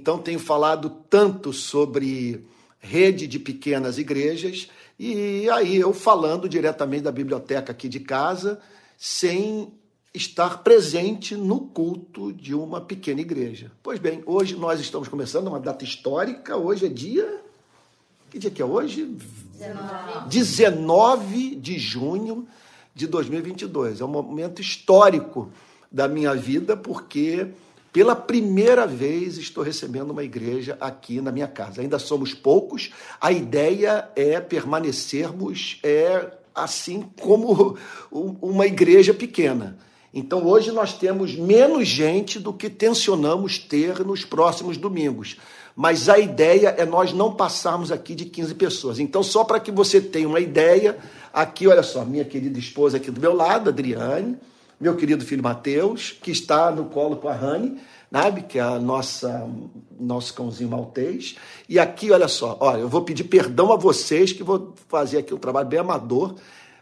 Então, tenho falado tanto sobre rede de pequenas igrejas, e aí eu falando diretamente da biblioteca aqui de casa, sem estar presente no culto de uma pequena igreja. Pois bem, hoje nós estamos começando uma data histórica, hoje é dia. Que dia que é hoje? 19, 19 de junho de 2022. É um momento histórico da minha vida, porque pela primeira vez estou recebendo uma igreja aqui na minha casa. Ainda somos poucos. A ideia é permanecermos é assim como uma igreja pequena. Então hoje nós temos menos gente do que tensionamos ter nos próximos domingos. Mas a ideia é nós não passarmos aqui de 15 pessoas. Então, só para que você tenha uma ideia, aqui, olha só, minha querida esposa aqui do meu lado, Adriane, meu querido filho Mateus, que está no colo com a Rani, sabe? Que é a nossa nosso cãozinho maltês. E aqui, olha só, olha, eu vou pedir perdão a vocês que vou fazer aqui um trabalho bem amador.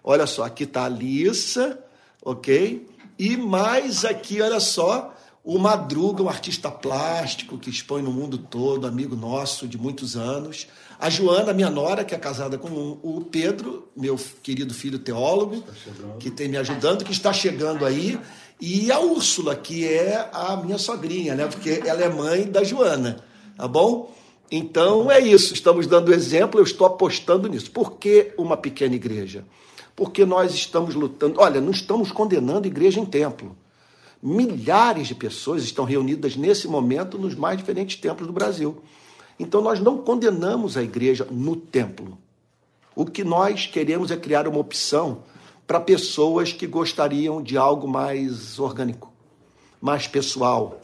Olha só, aqui está a Lissa, ok? E mais aqui, olha só, o Madruga, um artista plástico que expõe no mundo todo, amigo nosso de muitos anos. A Joana, minha nora, que é casada com o Pedro, meu querido filho teólogo, que tem me ajudando, que está chegando aí. E a Úrsula, que é a minha sogrinha, né? Porque ela é mãe da Joana, tá bom? Então é isso, estamos dando exemplo, eu estou apostando nisso. Por que uma pequena igreja? Porque nós estamos lutando. Olha, não estamos condenando igreja em templo. Milhares de pessoas estão reunidas nesse momento nos mais diferentes templos do Brasil. Então nós não condenamos a igreja no templo. O que nós queremos é criar uma opção para pessoas que gostariam de algo mais orgânico, mais pessoal,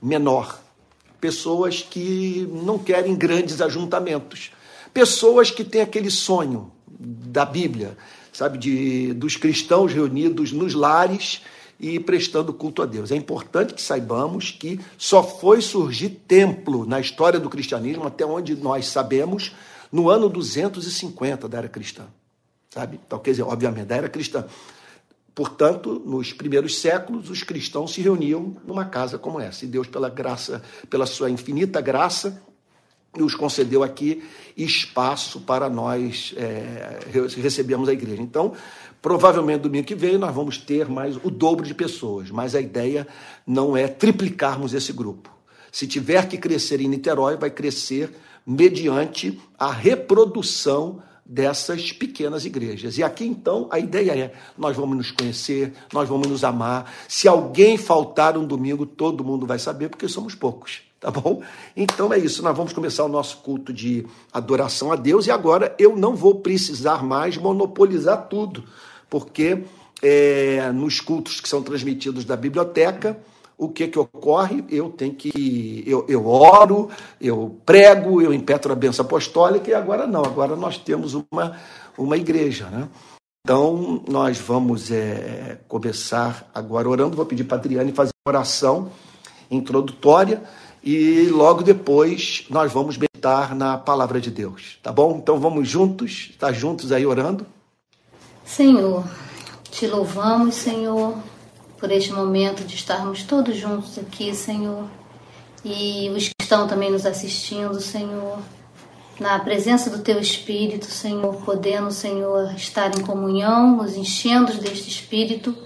menor. Pessoas que não querem grandes ajuntamentos. Pessoas que têm aquele sonho da Bíblia, sabe, de, dos cristãos reunidos nos lares e prestando culto a Deus. É importante que saibamos que só foi surgir templo na história do cristianismo, até onde nós sabemos, no ano 250 da era cristã. Sabe? Então, quer dizer, obviamente, da era cristã. Portanto, nos primeiros séculos, os cristãos se reuniam numa casa como essa. E Deus, pela graça, pela sua infinita graça, nos concedeu aqui espaço para nós é, recebermos a igreja. Então, Provavelmente domingo que vem nós vamos ter mais o dobro de pessoas, mas a ideia não é triplicarmos esse grupo. Se tiver que crescer em Niterói, vai crescer mediante a reprodução dessas pequenas igrejas. E aqui então a ideia é: nós vamos nos conhecer, nós vamos nos amar. Se alguém faltar um domingo, todo mundo vai saber, porque somos poucos tá bom? Então é isso, nós vamos começar o nosso culto de adoração a Deus e agora eu não vou precisar mais monopolizar tudo porque é, nos cultos que são transmitidos da biblioteca, o que que ocorre? Eu tenho que eu, eu oro, eu prego, eu impetro a benção apostólica e agora não, agora nós temos uma uma igreja, né? Então nós vamos é, começar agora orando. Vou pedir para Adriane fazer uma oração introdutória e logo depois nós vamos meditar na palavra de Deus, tá bom? Então vamos juntos, tá juntos aí orando. Senhor, te louvamos, Senhor, por este momento de estarmos todos juntos aqui, Senhor, e os que estão também nos assistindo, Senhor, na presença do Teu Espírito, Senhor, podendo, Senhor, estar em comunhão, nos enchendo deste Espírito,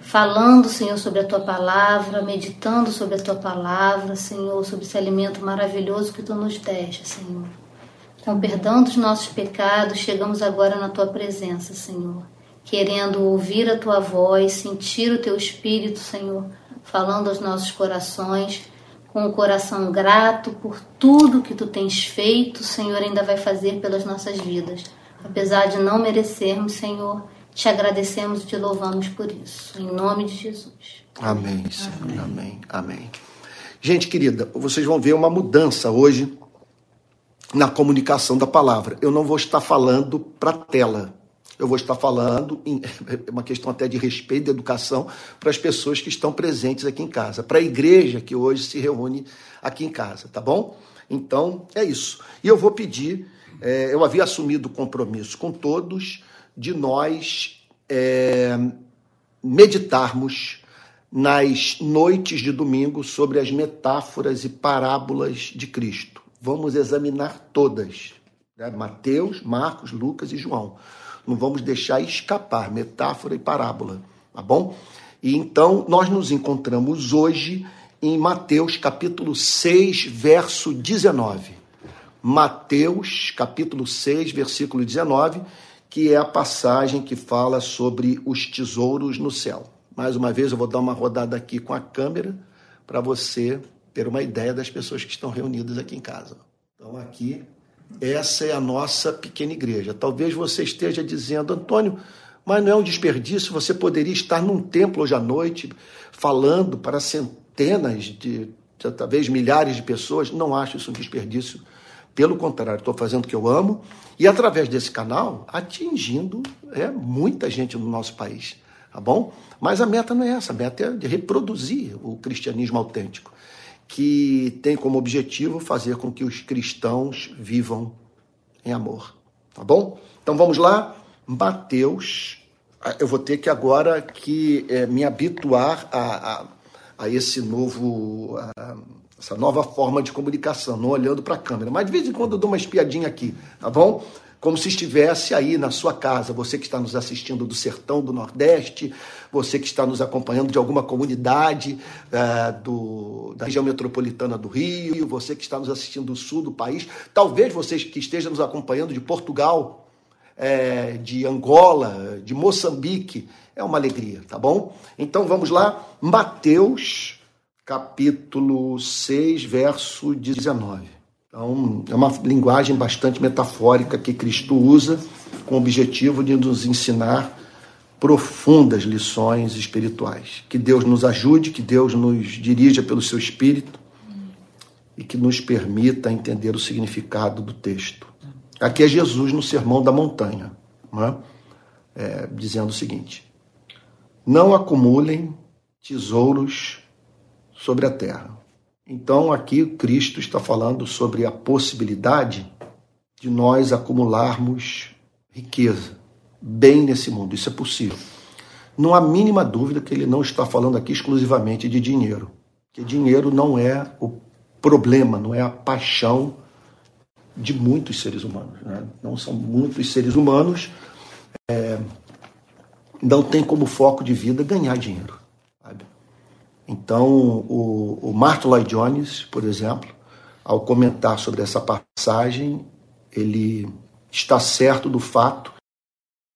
falando, Senhor, sobre a Tua palavra, meditando sobre a Tua palavra, Senhor, sobre esse alimento maravilhoso que Tu nos deixa, Senhor. Com perdão dos nossos pecados, chegamos agora na tua presença, Senhor, querendo ouvir a tua voz, sentir o teu espírito, Senhor, falando aos nossos corações, com o um coração grato por tudo que tu tens feito, Senhor, ainda vai fazer pelas nossas vidas. Apesar de não merecermos, Senhor, te agradecemos e te louvamos por isso. Em nome de Jesus. Amém, Senhor. Amém. Amém. Amém. Gente querida, vocês vão ver uma mudança hoje na comunicação da palavra. Eu não vou estar falando para tela. Eu vou estar falando, em, é uma questão até de respeito e educação, para as pessoas que estão presentes aqui em casa, para a igreja que hoje se reúne aqui em casa, tá bom? Então, é isso. E eu vou pedir, é, eu havia assumido o compromisso com todos de nós é, meditarmos nas noites de domingo sobre as metáforas e parábolas de Cristo. Vamos examinar todas: né? Mateus, Marcos, Lucas e João. Não vamos deixar escapar metáfora e parábola, tá bom? E então nós nos encontramos hoje em Mateus capítulo 6, verso 19. Mateus capítulo 6, versículo 19, que é a passagem que fala sobre os tesouros no céu. Mais uma vez eu vou dar uma rodada aqui com a câmera para você ter uma ideia das pessoas que estão reunidas aqui em casa. Então aqui essa é a nossa pequena igreja. Talvez você esteja dizendo, Antônio, mas não é um desperdício, você poderia estar num templo hoje à noite falando para centenas de, talvez milhares de pessoas. Não acho isso um desperdício. Pelo contrário, estou fazendo o que eu amo e através desse canal atingindo é, muita gente no nosso país, tá bom? Mas a meta não é essa, a meta é de reproduzir o cristianismo autêntico que tem como objetivo fazer com que os cristãos vivam em amor. Tá bom? Então vamos lá. Mateus, ah, eu vou ter que agora que é, me habituar a, a, a esse novo, a, essa nova forma de comunicação, não olhando para a câmera. Mas de vez em quando eu dou uma espiadinha aqui, tá bom? Como se estivesse aí na sua casa. Você que está nos assistindo do sertão do Nordeste, você que está nos acompanhando de alguma comunidade é, do, da região metropolitana do Rio, você que está nos assistindo do sul do país, talvez você que esteja nos acompanhando de Portugal, é, de Angola, de Moçambique. É uma alegria, tá bom? Então vamos lá, Mateus, capítulo 6, verso 19. Então, é uma linguagem bastante metafórica que Cristo usa com o objetivo de nos ensinar profundas lições espirituais. Que Deus nos ajude, que Deus nos dirija pelo seu espírito e que nos permita entender o significado do texto. Aqui é Jesus no Sermão da Montanha, é? É, dizendo o seguinte: Não acumulem tesouros sobre a terra então, aqui Cristo está falando sobre a possibilidade de nós acumularmos riqueza, bem nesse mundo. Isso é possível. Não há mínima dúvida que ele não está falando aqui exclusivamente de dinheiro, que dinheiro não é o problema, não é a paixão de muitos seres humanos. Né? Não são muitos seres humanos, é, não tem como foco de vida ganhar dinheiro. Então, o, o Martin Lloyd Jones, por exemplo, ao comentar sobre essa passagem, ele está certo do fato,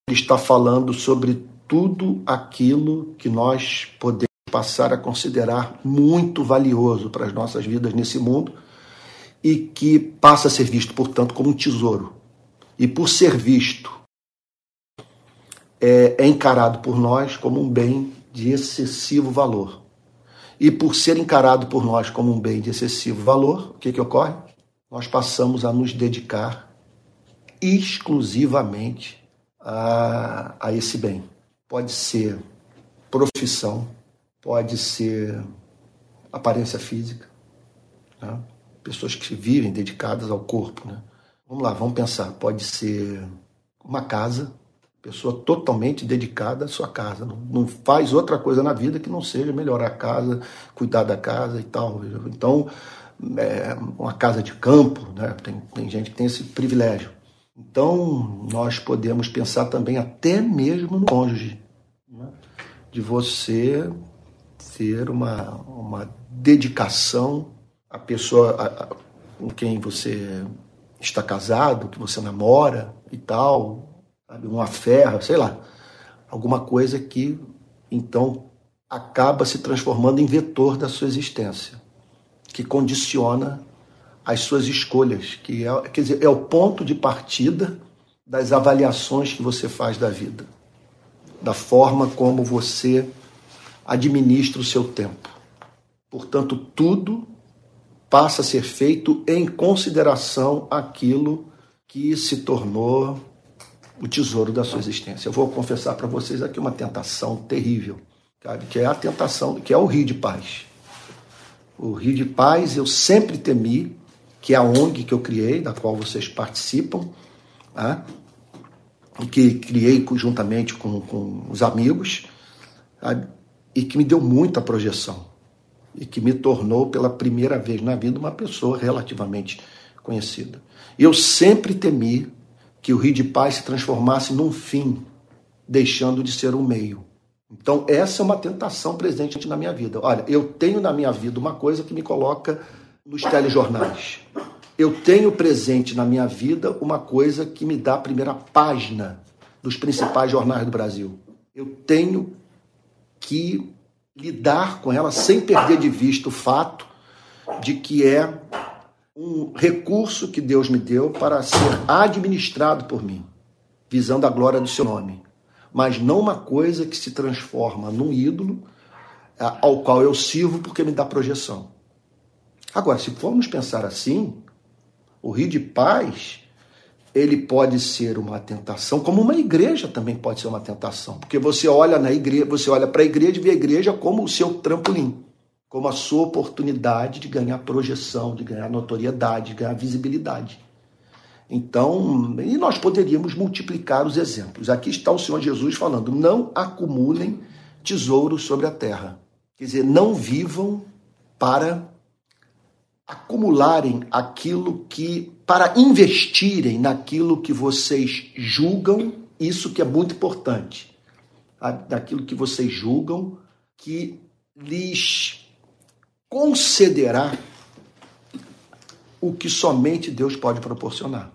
ele está falando sobre tudo aquilo que nós podemos passar a considerar muito valioso para as nossas vidas nesse mundo e que passa a ser visto, portanto, como um tesouro. E por ser visto, é, é encarado por nós como um bem de excessivo valor. E por ser encarado por nós como um bem de excessivo valor, o que, que ocorre? Nós passamos a nos dedicar exclusivamente a, a esse bem. Pode ser profissão, pode ser aparência física, né? pessoas que vivem dedicadas ao corpo. Né? Vamos lá, vamos pensar. Pode ser uma casa, Pessoa totalmente dedicada à sua casa. Não, não, faz outra coisa na vida que não seja melhorar a casa, cuidar da casa e tal. Então, é uma casa de campo, né? tem, tem gente que tem esse privilégio. Então, nós podemos pensar também até mesmo no cônjuge, né? de você ter uma, uma dedicação à pessoa a, a, com quem você está casado, que você namora e tal? Uma ferra, sei lá, alguma coisa que então acaba se transformando em vetor da sua existência, que condiciona as suas escolhas, que é, quer dizer, é o ponto de partida das avaliações que você faz da vida, da forma como você administra o seu tempo. Portanto, tudo passa a ser feito em consideração aquilo que se tornou o tesouro da sua existência. Eu vou confessar para vocês aqui uma tentação terrível, sabe? que é a tentação, que é o Rio de Paz. O Rio de Paz eu sempre temi, que é a ONG que eu criei, da qual vocês participam, tá? que criei juntamente com, com os amigos. Sabe? e que me deu muita projeção e que me tornou pela primeira vez na vida uma pessoa relativamente conhecida. Eu sempre temi que o Rio de Paz se transformasse num fim, deixando de ser um meio. Então, essa é uma tentação presente na minha vida. Olha, eu tenho na minha vida uma coisa que me coloca nos telejornais. Eu tenho presente na minha vida uma coisa que me dá a primeira página dos principais jornais do Brasil. Eu tenho que lidar com ela sem perder de vista o fato de que é um recurso que Deus me deu para ser administrado por mim, visando a glória do seu nome, mas não uma coisa que se transforma num ídolo ao qual eu sirvo porque me dá projeção. Agora, se formos pensar assim, o Rio de Paz ele pode ser uma tentação, como uma igreja também pode ser uma tentação, porque você olha na igreja, você olha para a igreja e vê a igreja como o seu trampolim, como a sua oportunidade de ganhar projeção, de ganhar notoriedade, de ganhar visibilidade. Então, e nós poderíamos multiplicar os exemplos. Aqui está o Senhor Jesus falando: não acumulem tesouros sobre a terra. Quer dizer, não vivam para acumularem aquilo que, para investirem naquilo que vocês julgam, isso que é muito importante, naquilo que vocês julgam que lhes concederá o que somente Deus pode proporcionar.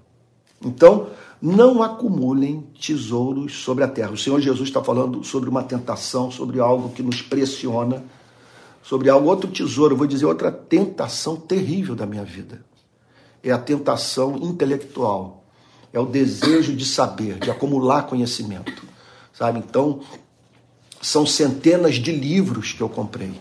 Então, não acumulem tesouros sobre a terra. O Senhor Jesus está falando sobre uma tentação, sobre algo que nos pressiona sobre algo, outro tesouro, vou dizer outra tentação terrível da minha vida. É a tentação intelectual. É o desejo de saber, de acumular conhecimento. Sabe? Então, são centenas de livros que eu comprei.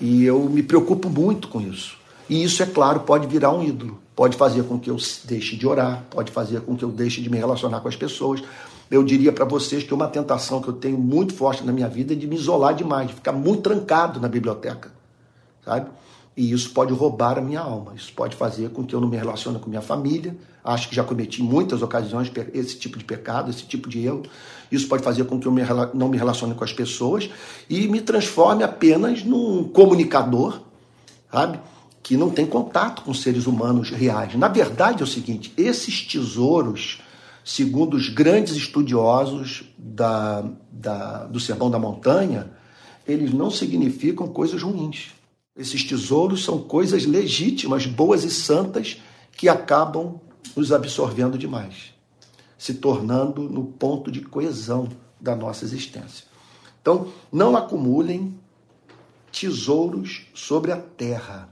E eu me preocupo muito com isso. E isso, é claro, pode virar um ídolo. Pode fazer com que eu deixe de orar, pode fazer com que eu deixe de me relacionar com as pessoas, eu diria para vocês que uma tentação que eu tenho muito forte na minha vida é de me isolar demais, de ficar muito trancado na biblioteca, sabe? E isso pode roubar a minha alma, isso pode fazer com que eu não me relacione com minha família. Acho que já cometi muitas ocasiões esse tipo de pecado, esse tipo de erro. Isso pode fazer com que eu não me relacione com as pessoas e me transforme apenas num comunicador, sabe? Que não tem contato com seres humanos reais. Na verdade é o seguinte: esses tesouros segundo os grandes estudiosos da, da, do Sermão da Montanha, eles não significam coisas ruins. Esses tesouros são coisas legítimas, boas e santas que acabam nos absorvendo demais, se tornando no ponto de coesão da nossa existência. Então, não acumulem tesouros sobre a terra.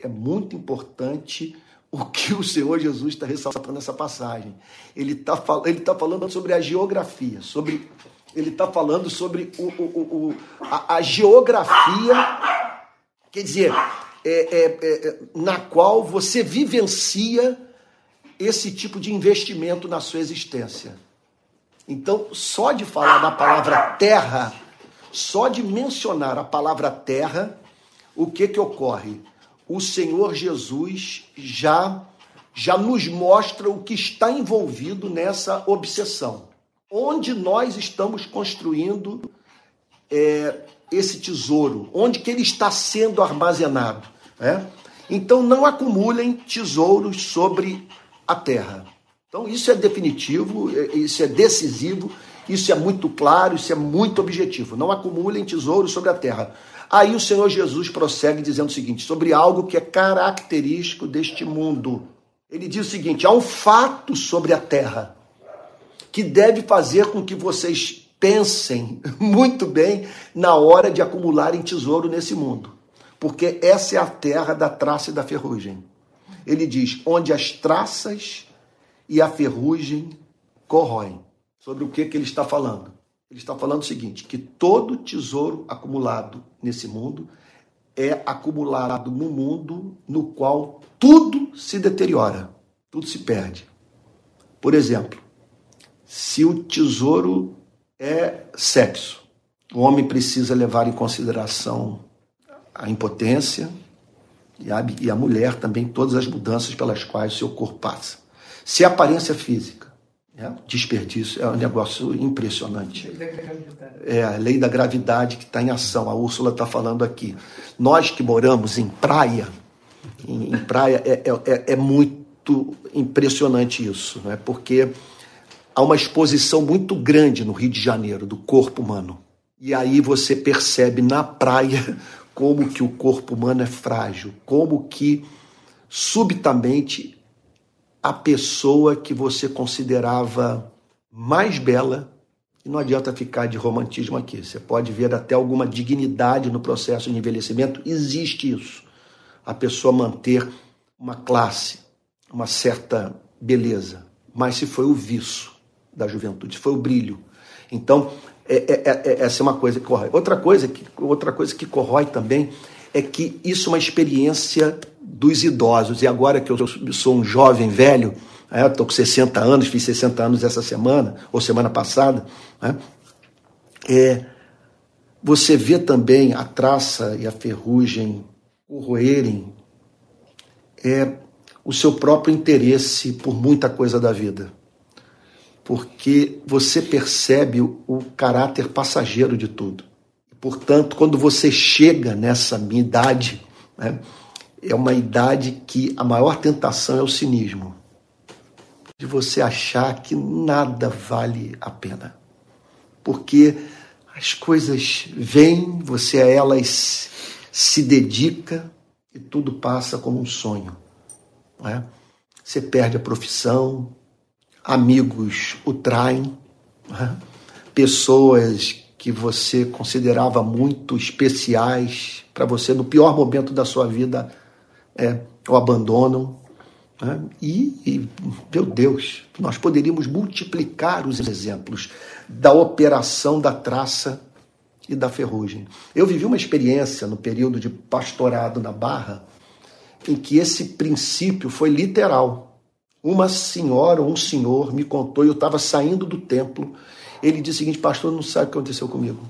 É muito importante o que o Senhor Jesus está ressaltando nessa passagem. Ele está ele tá falando sobre a geografia, sobre ele está falando sobre o, o, o a, a, geografia, quer dizer, é, é, é, na qual você vivencia esse tipo de investimento na sua existência. Então, só de falar da palavra terra, só de mencionar a palavra terra, o que que ocorre? o Senhor Jesus já já nos mostra o que está envolvido nessa obsessão. Onde nós estamos construindo é, esse tesouro? Onde que ele está sendo armazenado? É? Então não acumulem tesouros sobre a terra. Então isso é definitivo, é, isso é decisivo, isso é muito claro, isso é muito objetivo. Não acumulem tesouros sobre a terra. Aí o Senhor Jesus prossegue dizendo o seguinte: sobre algo que é característico deste mundo. Ele diz o seguinte: há um fato sobre a terra que deve fazer com que vocês pensem muito bem na hora de acumularem tesouro nesse mundo. Porque essa é a terra da traça e da ferrugem. Ele diz: onde as traças e a ferrugem corroem. Sobre o que, que ele está falando? Ele está falando o seguinte: que todo tesouro acumulado nesse mundo é acumulado no mundo no qual tudo se deteriora, tudo se perde. Por exemplo, se o tesouro é sexo, o homem precisa levar em consideração a impotência e a, e a mulher também todas as mudanças pelas quais o seu corpo passa. Se a aparência física, É, desperdício é um negócio impressionante. É a lei da gravidade que está em ação. A Úrsula está falando aqui. Nós que moramos em praia, em, em praia é, é, é, é muito impressionante isso, né? porque há uma exposição muito grande no Rio de Janeiro do corpo humano. E aí você percebe na praia como que o corpo humano é frágil, como que subitamente a pessoa que você considerava mais bela, e não adianta ficar de romantismo aqui, você pode ver até alguma dignidade no processo de envelhecimento, existe isso. A pessoa manter uma classe, uma certa beleza, mas se foi o viço da juventude, foi o brilho. Então, é, é, é, é, essa é uma coisa que corrói. Outra coisa que, outra coisa que corrói também é que isso é uma experiência dos idosos. E agora que eu sou um jovem velho, estou com 60 anos, fiz 60 anos essa semana, ou semana passada, né? é, você vê também a traça e a ferrugem corroerem é, o seu próprio interesse por muita coisa da vida porque você percebe o caráter passageiro de tudo. Portanto, quando você chega nessa minha idade, né, é uma idade que a maior tentação é o cinismo. De você achar que nada vale a pena. Porque as coisas vêm, você a elas se dedica e tudo passa como um sonho. Né? Você perde a profissão, amigos o traem, né? pessoas que você considerava muito especiais para você no pior momento da sua vida é, o abandonam. Né? E, e, meu Deus, nós poderíamos multiplicar os exemplos da operação da traça e da ferrugem. Eu vivi uma experiência no período de pastorado na Barra em que esse princípio foi literal uma senhora ou um senhor me contou, eu estava saindo do templo, ele disse o seguinte, pastor, não sabe o que aconteceu comigo.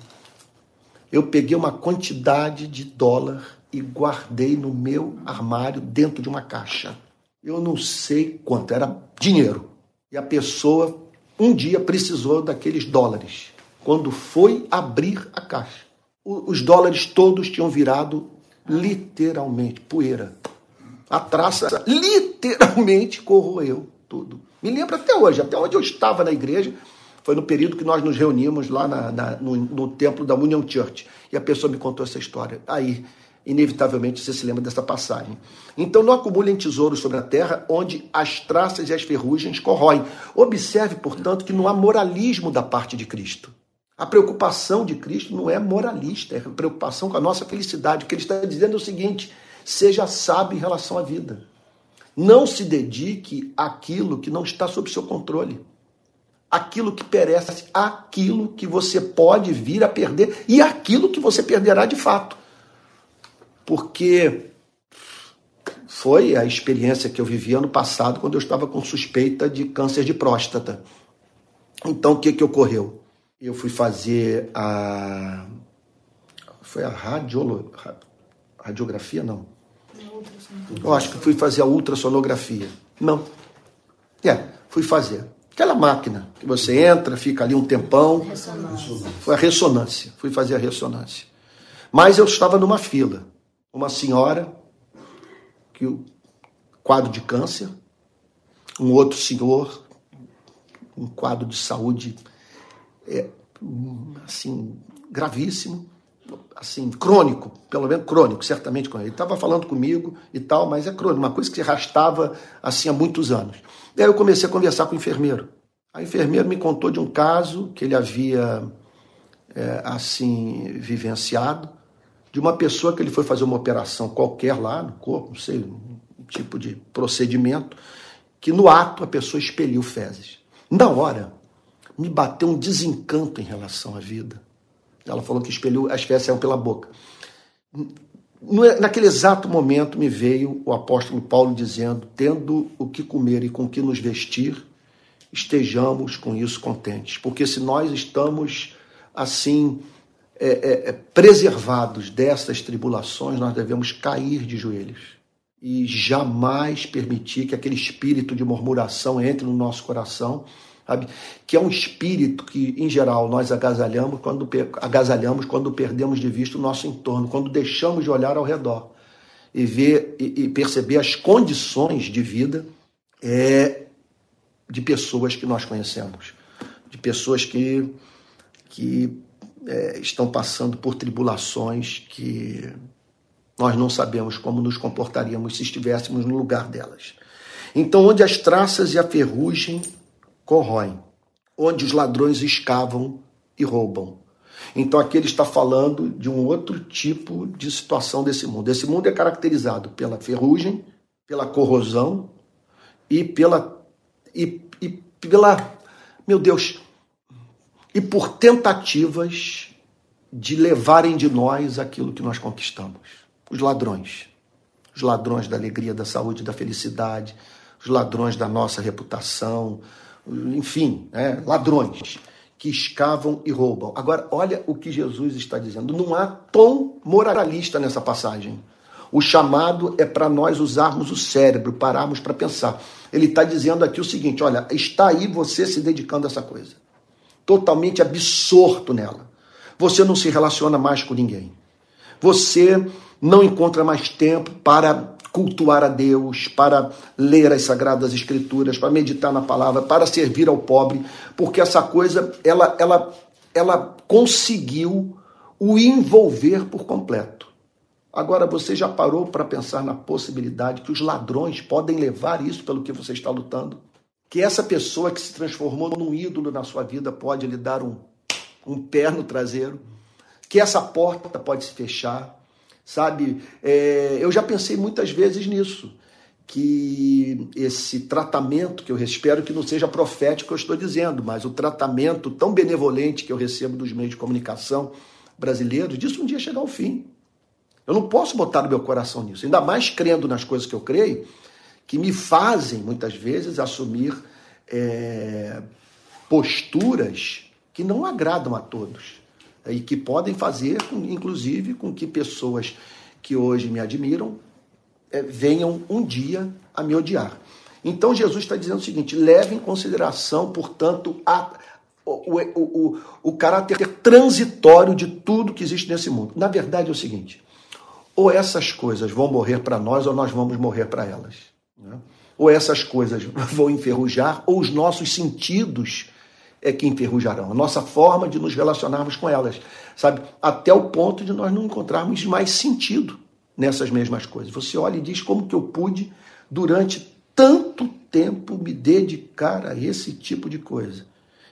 Eu peguei uma quantidade de dólar e guardei no meu armário dentro de uma caixa. Eu não sei quanto, era dinheiro. E a pessoa um dia precisou daqueles dólares. Quando foi abrir a caixa, os dólares todos tinham virado literalmente poeira. A traça literalmente corroeu tudo. Me lembro até hoje, até onde eu estava na igreja, foi no período que nós nos reunimos lá na, na, no, no, templo da Union Church. E a pessoa me contou essa história. Aí, inevitavelmente, você se lembra dessa passagem. Então, não acumulem tesouros sobre a terra, onde as traças e as ferrugens corroem. Observe, portanto, que não há moralismo da parte de Cristo. A preocupação de Cristo não é moralista, é preocupação com a nossa felicidade. O que ele está dizendo é o seguinte: seja sábio em relação à vida. Não se dedique àquilo que não está sob seu controle. Aquilo que perece, aquilo que você pode vir a perder e aquilo que você perderá de fato. Porque foi a experiência que eu vivi ano passado quando eu estava com suspeita de câncer de próstata. Então o que, que ocorreu? Eu fui fazer a. Foi a radiolo... radiografia? Não. Eu acho que fui fazer a ultrassonografia. Não. É, fui fazer. Aquela máquina que você entra, fica ali um tempão. Ressonância. Foi a ressonância. Fui fazer a ressonância. Mas eu estava numa fila. Uma senhora, que o quadro de câncer, um outro senhor, um quadro de saúde é, assim gravíssimo, assim, crônico, pelo menos crônico, certamente. Ele estava falando comigo e tal, mas é crônico, uma coisa que se arrastava assim há muitos anos. E aí eu comecei a conversar com o enfermeiro. A enfermeira me contou de um caso que ele havia é, assim vivenciado, de uma pessoa que ele foi fazer uma operação qualquer lá no corpo, não sei, um tipo de procedimento, que no ato a pessoa expeliu fezes. Na hora, me bateu um desencanto em relação à vida ela falou que espelhou, as fezes saíam pela boca. Naquele exato momento me veio o apóstolo Paulo dizendo: tendo o que comer e com que nos vestir, estejamos com isso contentes. Porque se nós estamos assim é, é, é preservados dessas tribulações, nós devemos cair de joelhos e jamais permitir que aquele espírito de murmuração entre no nosso coração sabe? Que é um espírito que, em geral, nós agasalhamos quando, agasalhamos quando perdemos de vista o nosso entorno, quando deixamos de olhar ao redor e ver e, e perceber as condições de vida é, de pessoas que nós conhecemos, de pessoas que, que é, estão passando por tribulações que nós não sabemos como nos comportaríamos se estivéssemos no lugar delas. Então, onde as traças e a ferrugem corroem, onde os ladrões escavam e roubam. Então, aqui ele está falando de um outro tipo de situação desse mundo. Esse mundo é caracterizado pela ferrugem, pela corrosão e pela. E, e pela. Meu Deus! E por tentativas de levarem de nós aquilo que nós conquistamos. Os ladrões. Os ladrões da alegria, da saúde, da felicidade, os ladrões da nossa reputação, enfim, né? ladrões que escavam e roubam. Agora, olha o que Jesus está dizendo. Não há tom moralista nessa passagem. O chamado é para nós usarmos o cérebro, pararmos para pensar. Ele está dizendo aqui o seguinte: olha, está aí você se dedicando a essa coisa, totalmente absorto nela. Você não se relaciona mais com ninguém. Você não encontra mais tempo para cultuar a Deus, para ler as sagradas escrituras, para meditar na palavra, para servir ao pobre, porque essa coisa ela ela ela conseguiu o envolver por completo. Agora você já parou para pensar na possibilidade que os ladrões podem levar isso pelo que você está lutando? Que essa pessoa que se transformou num ídolo na sua vida pode lhe dar um, um pé no traseiro? Que essa porta pode se fechar? Sabe? É, eu já pensei muitas vezes nisso, que esse tratamento, que eu espero que não seja profético eu estou dizendo, mas o tratamento tão benevolente que eu recebo dos meios de comunicação brasileiros, disso um dia chegar ao fim. Eu não posso botar no meu coração nisso, ainda mais crendo nas coisas que eu creio, que me fazem, muitas vezes, assumir é, posturas que não agradam a todos e que podem fazer, inclusive, com que pessoas que hoje me admiram é, venham um dia a me odiar. Então Jesus está dizendo o seguinte: leve em consideração, portanto, a, o, o, o, o caráter transitório de tudo que existe nesse mundo. Na verdade é o seguinte: ou essas coisas vão morrer para nós, ou nós vamos morrer para elas. Né? Ou essas coisas vão enferrujar, ou os nossos sentidos é que enferrujarão, a nossa forma de nos relacionarmos com elas, sabe? Até o ponto de nós não encontrarmos mais sentido nessas mesmas coisas. Você olha e diz como que eu pude, durante tanto tempo, me dedicar a esse tipo de coisa,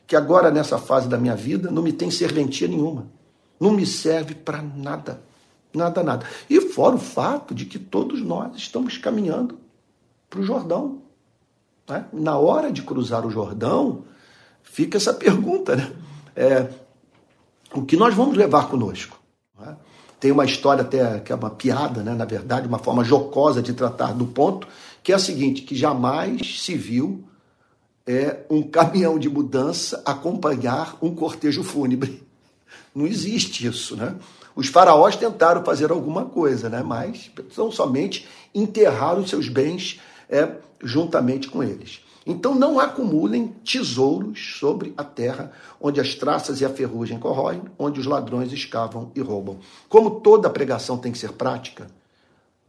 que agora, nessa fase da minha vida, não me tem serventia nenhuma, não me serve para nada, nada, nada. E fora o fato de que todos nós estamos caminhando para o Jordão. Né? Na hora de cruzar o Jordão, fica essa pergunta, né? É, o que nós vamos levar conosco? Né? Tem uma história até que é uma piada, né? na verdade, uma forma jocosa de tratar do ponto, que é a seguinte, que jamais se viu é, um caminhão de mudança acompanhar um cortejo fúnebre. Não existe isso, né? Os faraós tentaram fazer alguma coisa, né? mas são somente enterrar os seus bens é, juntamente com eles. Então não acumulem tesouros sobre a terra, onde as traças e a ferrugem corroem, onde os ladrões escavam e roubam. Como toda pregação tem que ser prática,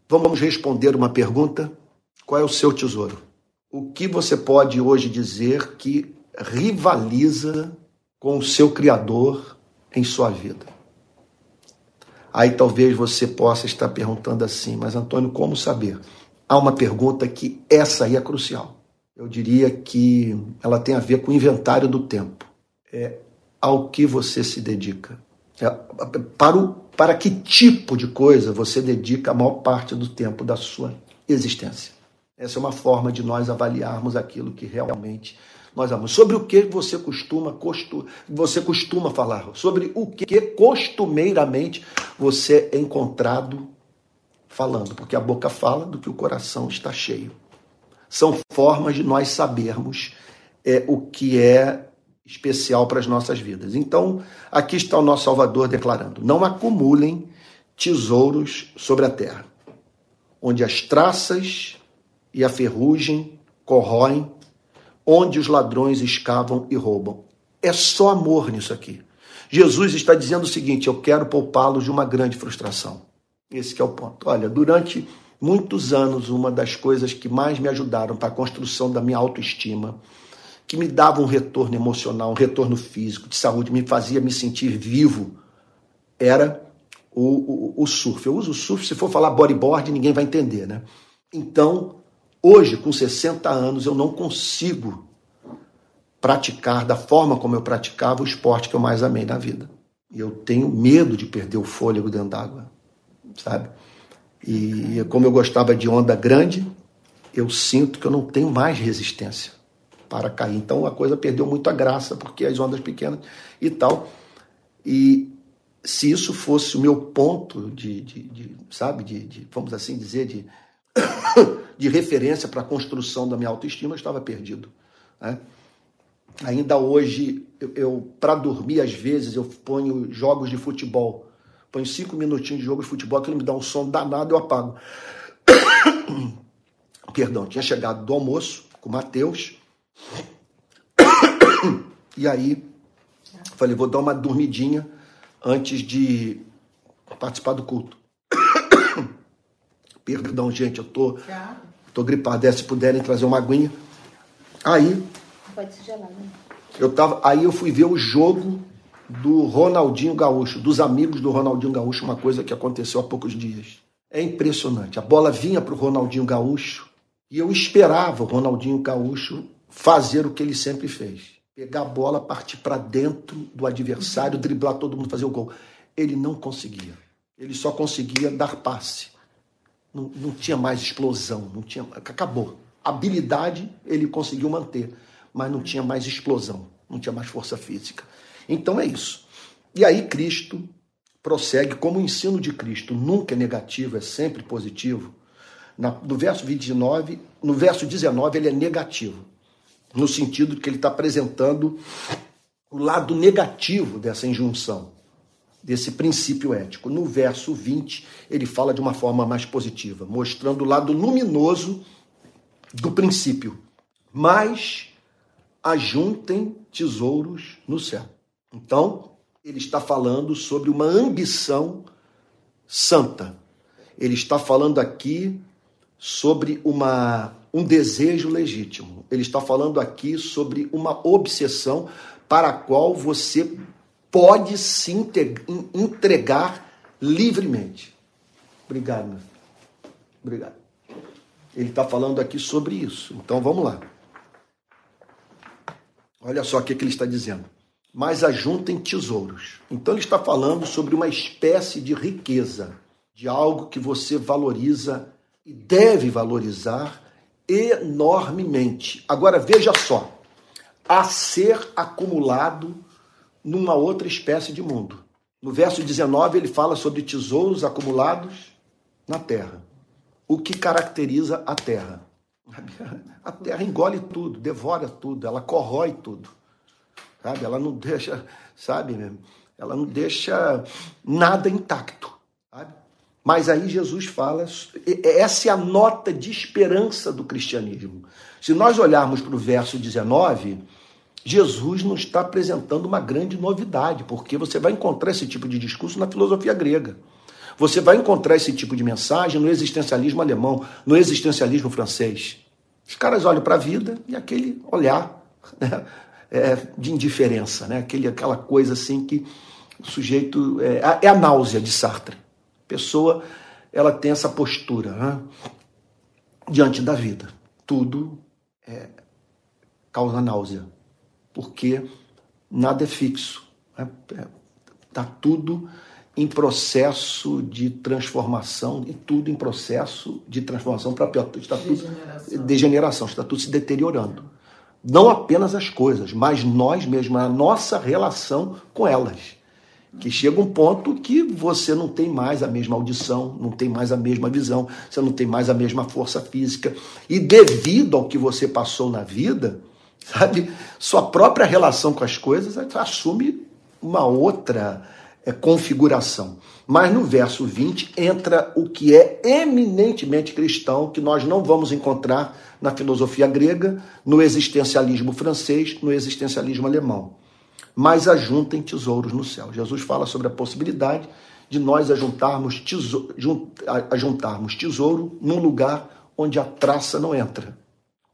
vamos responder uma pergunta: qual é o seu tesouro? O que você pode hoje dizer que rivaliza com o seu Criador em sua vida? Aí talvez você possa estar perguntando assim, mas Antônio, como saber? Há uma pergunta que essa aí é crucial eu diria que ela tem a ver com o inventário do tempo. É ao que você se dedica. É, para, o, para que tipo de coisa você dedica a maior parte do tempo da sua existência. Essa é uma forma de nós avaliarmos aquilo que realmente nós amamos. Sobre o que você costuma, costu, você costuma falar, sobre o que costumeiramente você é encontrado falando, porque a boca fala do que o coração está cheio são formas de nós sabermos é, o que é especial para as nossas vidas. Então, aqui está o nosso Salvador declarando: não acumulem tesouros sobre a terra, onde as traças e a ferrugem corroem, onde os ladrões escavam e roubam. É só amor nisso aqui. Jesus está dizendo o seguinte: eu quero poupá-los de uma grande frustração. Esse é o ponto. Olha, durante muitos anos, uma das coisas que mais me ajudaram para a construção da minha autoestima, que me dava um retorno emocional, um retorno físico, de saúde, me fazia me sentir vivo, era o, o, o surf. Eu uso o surf, se for falar bodyboard, ninguém vai entender, né? Então, hoje, com 60 anos, eu não consigo praticar da forma como eu praticava o esporte que eu mais amei na vida. E eu tenho medo de perder o fôlego dentro d'água, sabe? E como eu gostava de onda grande, eu sinto que eu não tenho mais resistência para cair. Então a coisa perdeu muito a graça, porque as ondas pequenas e tal. E se isso fosse o meu ponto de, de, de sabe, de, de, vamos assim dizer, de, de referência para a construção da minha autoestima, eu estava perdido. Né? Ainda hoje, eu, eu para dormir, às vezes, eu ponho jogos de futebol. Ponho cinco minutinhos de jogo de futebol, aquilo me dá um som danado, eu apago. Perdão, tinha chegado do almoço com o Matheus. E aí, falei, vou dar uma dormidinha antes de participar do culto. Perdão, gente, eu tô, tô gripado. É, se puderem trazer uma aguinha. Aí Pode ser gelado. Né? Eu tava, aí eu fui ver o jogo do Ronaldinho Gaúcho, dos amigos do Ronaldinho Gaúcho, uma coisa que aconteceu há poucos dias. É impressionante. A bola vinha para o Ronaldinho Gaúcho e eu esperava o Ronaldinho Gaúcho fazer o que ele sempre fez: pegar a bola, partir para dentro do adversário, driblar todo mundo, fazer o gol. Ele não conseguia. Ele só conseguia dar passe. Não, não tinha mais explosão, não tinha, acabou. Habilidade ele conseguiu manter mas não tinha mais explosão, não tinha mais força física. Então é isso. E aí Cristo prossegue, como o ensino de Cristo nunca é negativo, é sempre positivo. No verso 29, no verso 19, ele é negativo, no sentido de que ele está apresentando o lado negativo dessa injunção, desse princípio ético. No verso 20, ele fala de uma forma mais positiva, mostrando o lado luminoso do princípio. Mas ajuntem tesouros no céu. Então, ele está falando sobre uma ambição santa. Ele está falando aqui sobre uma, um desejo legítimo. Ele está falando aqui sobre uma obsessão para a qual você pode se entregar livremente. Obrigado, meu filho. Obrigado. Ele está falando aqui sobre isso. Então vamos lá. Olha só o que, que ele está dizendo. Mas ajuntem tesouros. Então ele está falando sobre uma espécie de riqueza, de algo que você valoriza e deve valorizar enormemente. Agora veja só, a ser acumulado numa outra espécie de mundo. No verso 19 ele fala sobre tesouros acumulados na terra. O que caracteriza a terra? A terra engole tudo, devora tudo, ela corrói tudo. Sabe? Ela não deixa, sabe? Ela não deixa nada intacto. Sabe? Mas aí Jesus fala, essa é a nota de esperança do cristianismo. Se nós olharmos para o verso 19, Jesus não está apresentando uma grande novidade, porque você vai encontrar esse tipo de discurso na filosofia grega. Você vai encontrar esse tipo de mensagem no existencialismo alemão, no existencialismo francês. Os caras olham para a vida e aquele olhar né, é, de indiferença, né? Aquele, aquela coisa assim que o sujeito. É, é a náusea de Sartre. A pessoa ela tem essa postura né, diante da vida. Tudo é, causa náusea, porque nada é fixo. Está né? Tá tudo em processo de transformação, e tudo em processo de transformação para pior. Está tudo, degeneração, está tudo se deteriorando. Não apenas as coisas, mas nós mesmos, a nossa relação com elas. Que chega um ponto que você não tem mais a mesma audição, não tem mais a mesma visão, você não tem mais a mesma força física. E devido ao que você passou na vida, sabe, sua própria relação com as coisas assume uma outra é configuração. Mas no verso 20 entra o que é eminentemente cristão, que nós não vamos encontrar na filosofia grega, no existencialismo francês, no existencialismo alemão. Mas ajuntem tesouros no céu. Jesus fala sobre a possibilidade de nós ajuntarmos tesouro, ajuntarmos tesouro num lugar onde a traça não entra,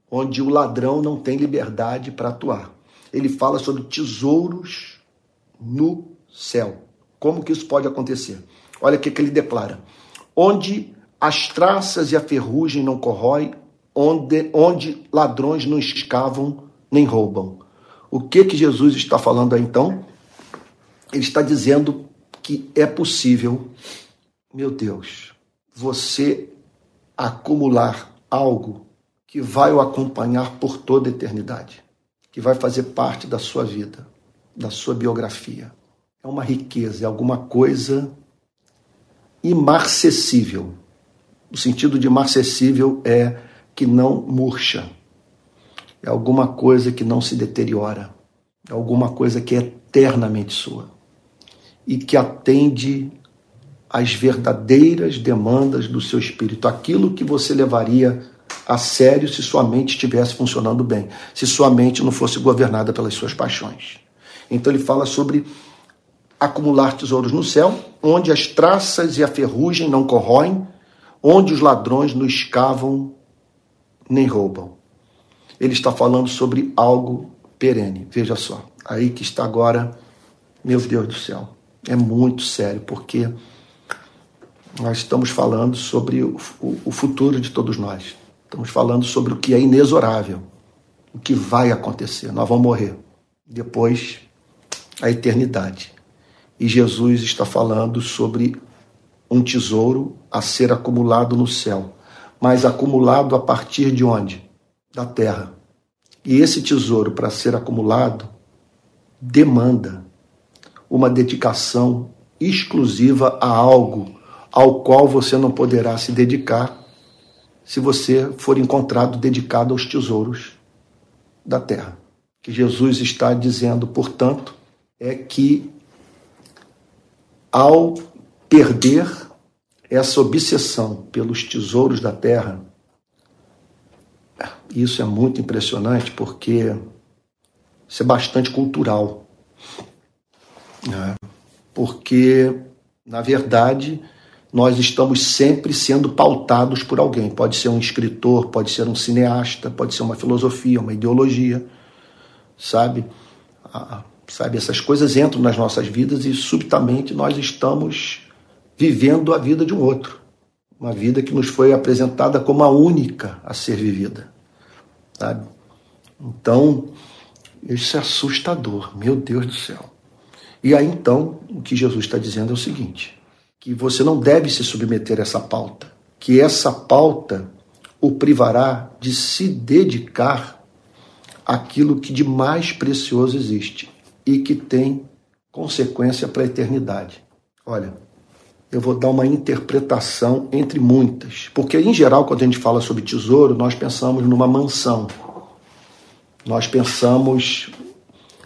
onde o ladrão não tem liberdade para atuar. Ele fala sobre tesouros no céu. Como que isso pode acontecer? Olha o que, que ele declara. Onde as traças e a ferrugem não corrói, onde, onde ladrões não escavam nem roubam. O que que Jesus está falando aí então? Ele está dizendo que é possível, meu Deus, você acumular algo que vai o acompanhar por toda a eternidade, que vai fazer parte da sua vida, da sua biografia é uma riqueza, é alguma coisa imarcessível. O sentido de imarcessível é que não murcha, é alguma coisa que não se deteriora, é alguma coisa que é eternamente sua. E que atende às verdadeiras demandas do seu espírito, aquilo que você levaria a sério se sua mente estivesse funcionando bem, se sua mente não fosse governada pelas suas paixões. Então ele fala sobre acumular tesouros no céu, onde as traças e a ferrugem não corroem, onde os ladrões não escavam nem roubam. Ele está falando sobre algo perene. Veja só, aí que está agora, meu Deus do céu. É muito sério, porque nós estamos falando sobre o, futuro de todos nós. Estamos falando sobre o que é inexorável, o que vai acontecer. Nós vamos morrer. Depois, a eternidade. E Jesus está falando sobre um tesouro a ser acumulado no céu, mas acumulado a partir de onde? Da terra. E esse tesouro, para ser acumulado, demanda uma dedicação exclusiva a algo ao qual você não poderá se dedicar se você for encontrado dedicado aos tesouros da terra. O que Jesus está dizendo, portanto, é que ao perder essa obsessão pelos tesouros da terra, isso é muito impressionante porque isso é bastante cultural. Né? Porque, na verdade, nós estamos sempre sendo pautados por alguém. Pode ser um escritor, pode ser um cineasta, pode ser uma filosofia, uma ideologia, sabe? Sabe, essas coisas entram nas nossas vidas e subitamente nós estamos vivendo a vida de um outro. Uma vida que nos foi apresentada como a única a ser vivida. Sabe? Então, isso é assustador, meu Deus do céu. E aí então, o que Jesus está dizendo é o seguinte: que você não deve se submeter a essa pauta, que essa pauta o privará de se dedicar àquilo que de mais precioso existe, e que tem consequência para a eternidade. Olha, eu vou dar uma interpretação entre muitas, porque em geral, quando a gente fala sobre tesouro, nós pensamos numa mansão. Nós pensamos,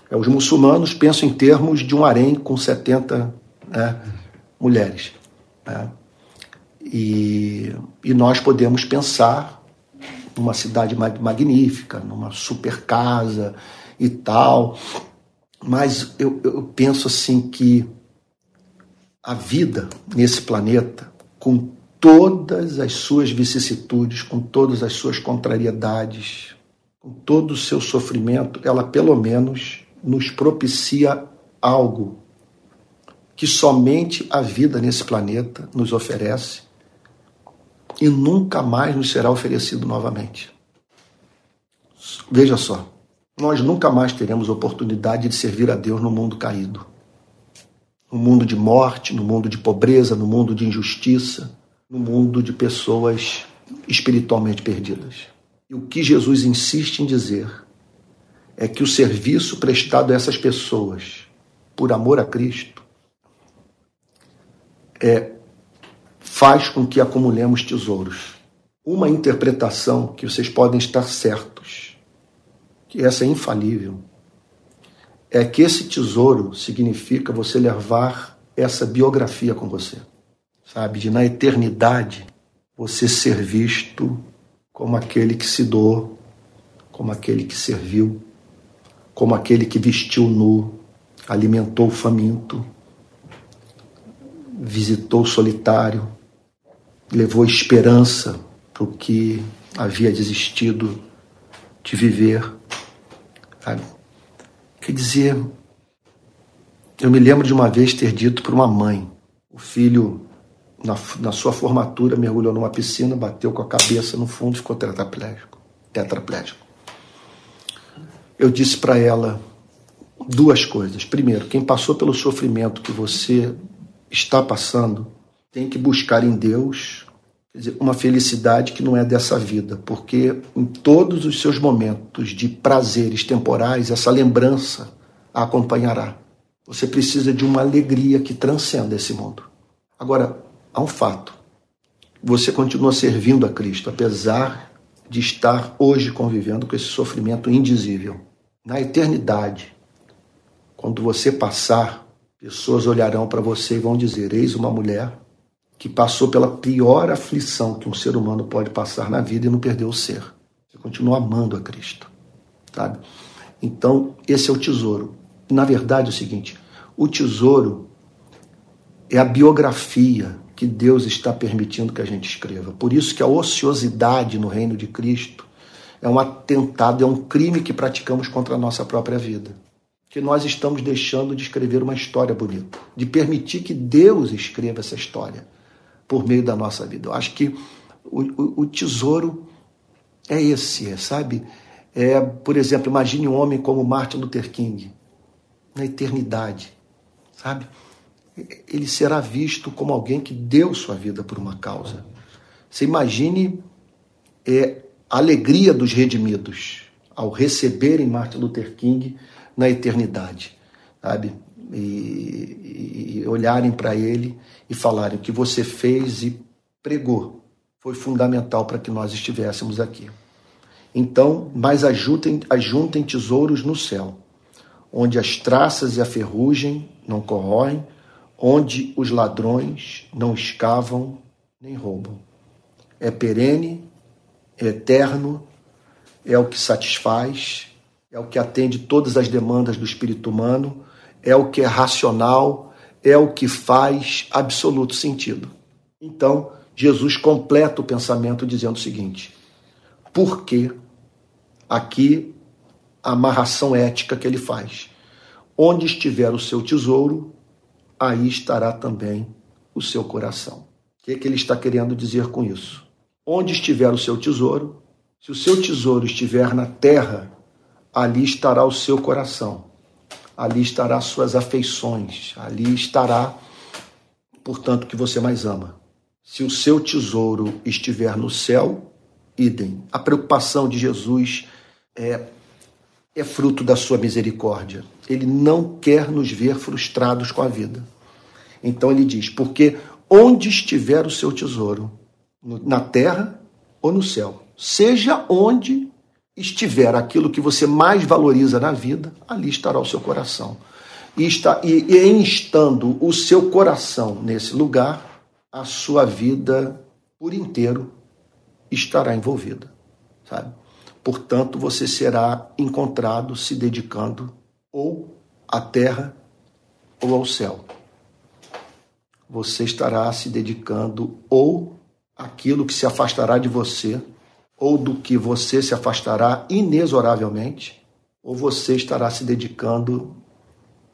é, os muçulmanos pensam em termos de um harém com 70 né, mulheres. Né? E, e nós podemos pensar numa cidade magnífica, numa super casa e tal. Mas eu, eu penso assim que a vida nesse planeta, com todas as suas vicissitudes, com todas as suas contrariedades, com todo o seu sofrimento, ela pelo menos nos propicia algo que somente a vida nesse planeta nos oferece e nunca mais nos será oferecido novamente. Veja só, nós nunca mais teremos oportunidade de servir a Deus no mundo caído. No mundo de morte, no mundo de pobreza, no mundo de injustiça, no mundo de pessoas espiritualmente perdidas. E o que Jesus insiste em dizer é que o serviço prestado a essas pessoas, por amor a Cristo, é, faz com que acumulemos tesouros. Uma interpretação que vocês podem estar certos que essa é infalível, é que esse tesouro significa você levar essa biografia com você, sabe? De na eternidade você ser visto como aquele que se doou, como aquele que serviu, como aquele que vestiu nu, alimentou o faminto, visitou o solitário, levou esperança para o que havia desistido de viver. Sabe? Quer dizer, eu me lembro de uma vez ter dito para uma mãe: o filho, na, na sua formatura, mergulhou numa piscina, bateu com a cabeça no fundo e ficou tetraplégico. tetraplégico. Eu disse para ela duas coisas. Primeiro, quem passou pelo sofrimento que você está passando tem que buscar em Deus dizer, uma felicidade que não é dessa vida, porque em todos os seus momentos de prazeres temporais, essa lembrança a acompanhará. Você precisa de uma alegria que transcenda esse mundo. Agora, há um fato. Você continua servindo a Cristo, apesar de estar hoje convivendo com esse sofrimento indizível. Na eternidade, quando você passar, pessoas olharão para você e vão dizer: Eis uma mulher que passou pela pior aflição que um ser humano pode passar na vida e não perdeu o ser. Você continua amando a Cristo, sabe? Então, esse é o tesouro na verdade, é o seguinte: o tesouro é a biografia que Deus está permitindo que a gente escreva. Por isso que a ociosidade no reino de Cristo é um atentado, é um crime que praticamos contra a nossa própria vida. Que nós estamos deixando de escrever uma história bonita, de permitir que Deus escreva essa história por meio da nossa vida. Eu acho que o, o, o tesouro é esse, é, sabe? É, por exemplo, imagine um homem como Martin Luther King na eternidade, sabe? Ele será visto como alguém que deu sua vida por uma causa. Você imagine é, a alegria dos redimidos ao receberem Martin Luther King na eternidade, sabe? E, e olharem para ele e falarem o que você fez e pregou foi fundamental para que nós estivéssemos aqui. Então, mas ajuntem, ajuntem tesouros no céu, onde as traças e a ferrugem não corroem, onde os ladrões não escavam nem roubam. É perene, é eterno, é o que satisfaz, é o que atende todas as demandas do espírito humano, é o que é racional, é o que faz absoluto sentido. Então, Jesus completa o pensamento dizendo o seguinte: porque aqui a amarração ética que ele faz. Onde estiver o seu tesouro, aí estará também o seu coração. O que, é que ele está querendo dizer com isso? Onde estiver o seu tesouro, se o seu tesouro estiver na terra, ali estará o seu coração, ali estará suas afeições, ali estará, portanto, o que você mais ama. Se o seu tesouro estiver no céu, idem. A preocupação de Jesus é é fruto da sua misericórdia. Ele não quer nos ver frustrados com a vida. Então ele diz: porque onde estiver o seu tesouro, na terra ou no céu, seja onde estiver aquilo que você mais valoriza na vida, ali estará o seu coração. E, está, e, e o seu coração nesse lugar, a sua vida por inteiro estará envolvida, sabe? Portanto, você será encontrado se dedicando ou à terra ou ao céu. Você estará se dedicando ou àquilo que se afastará de você, ou do que você se afastará inexoravelmente, ou você estará se dedicando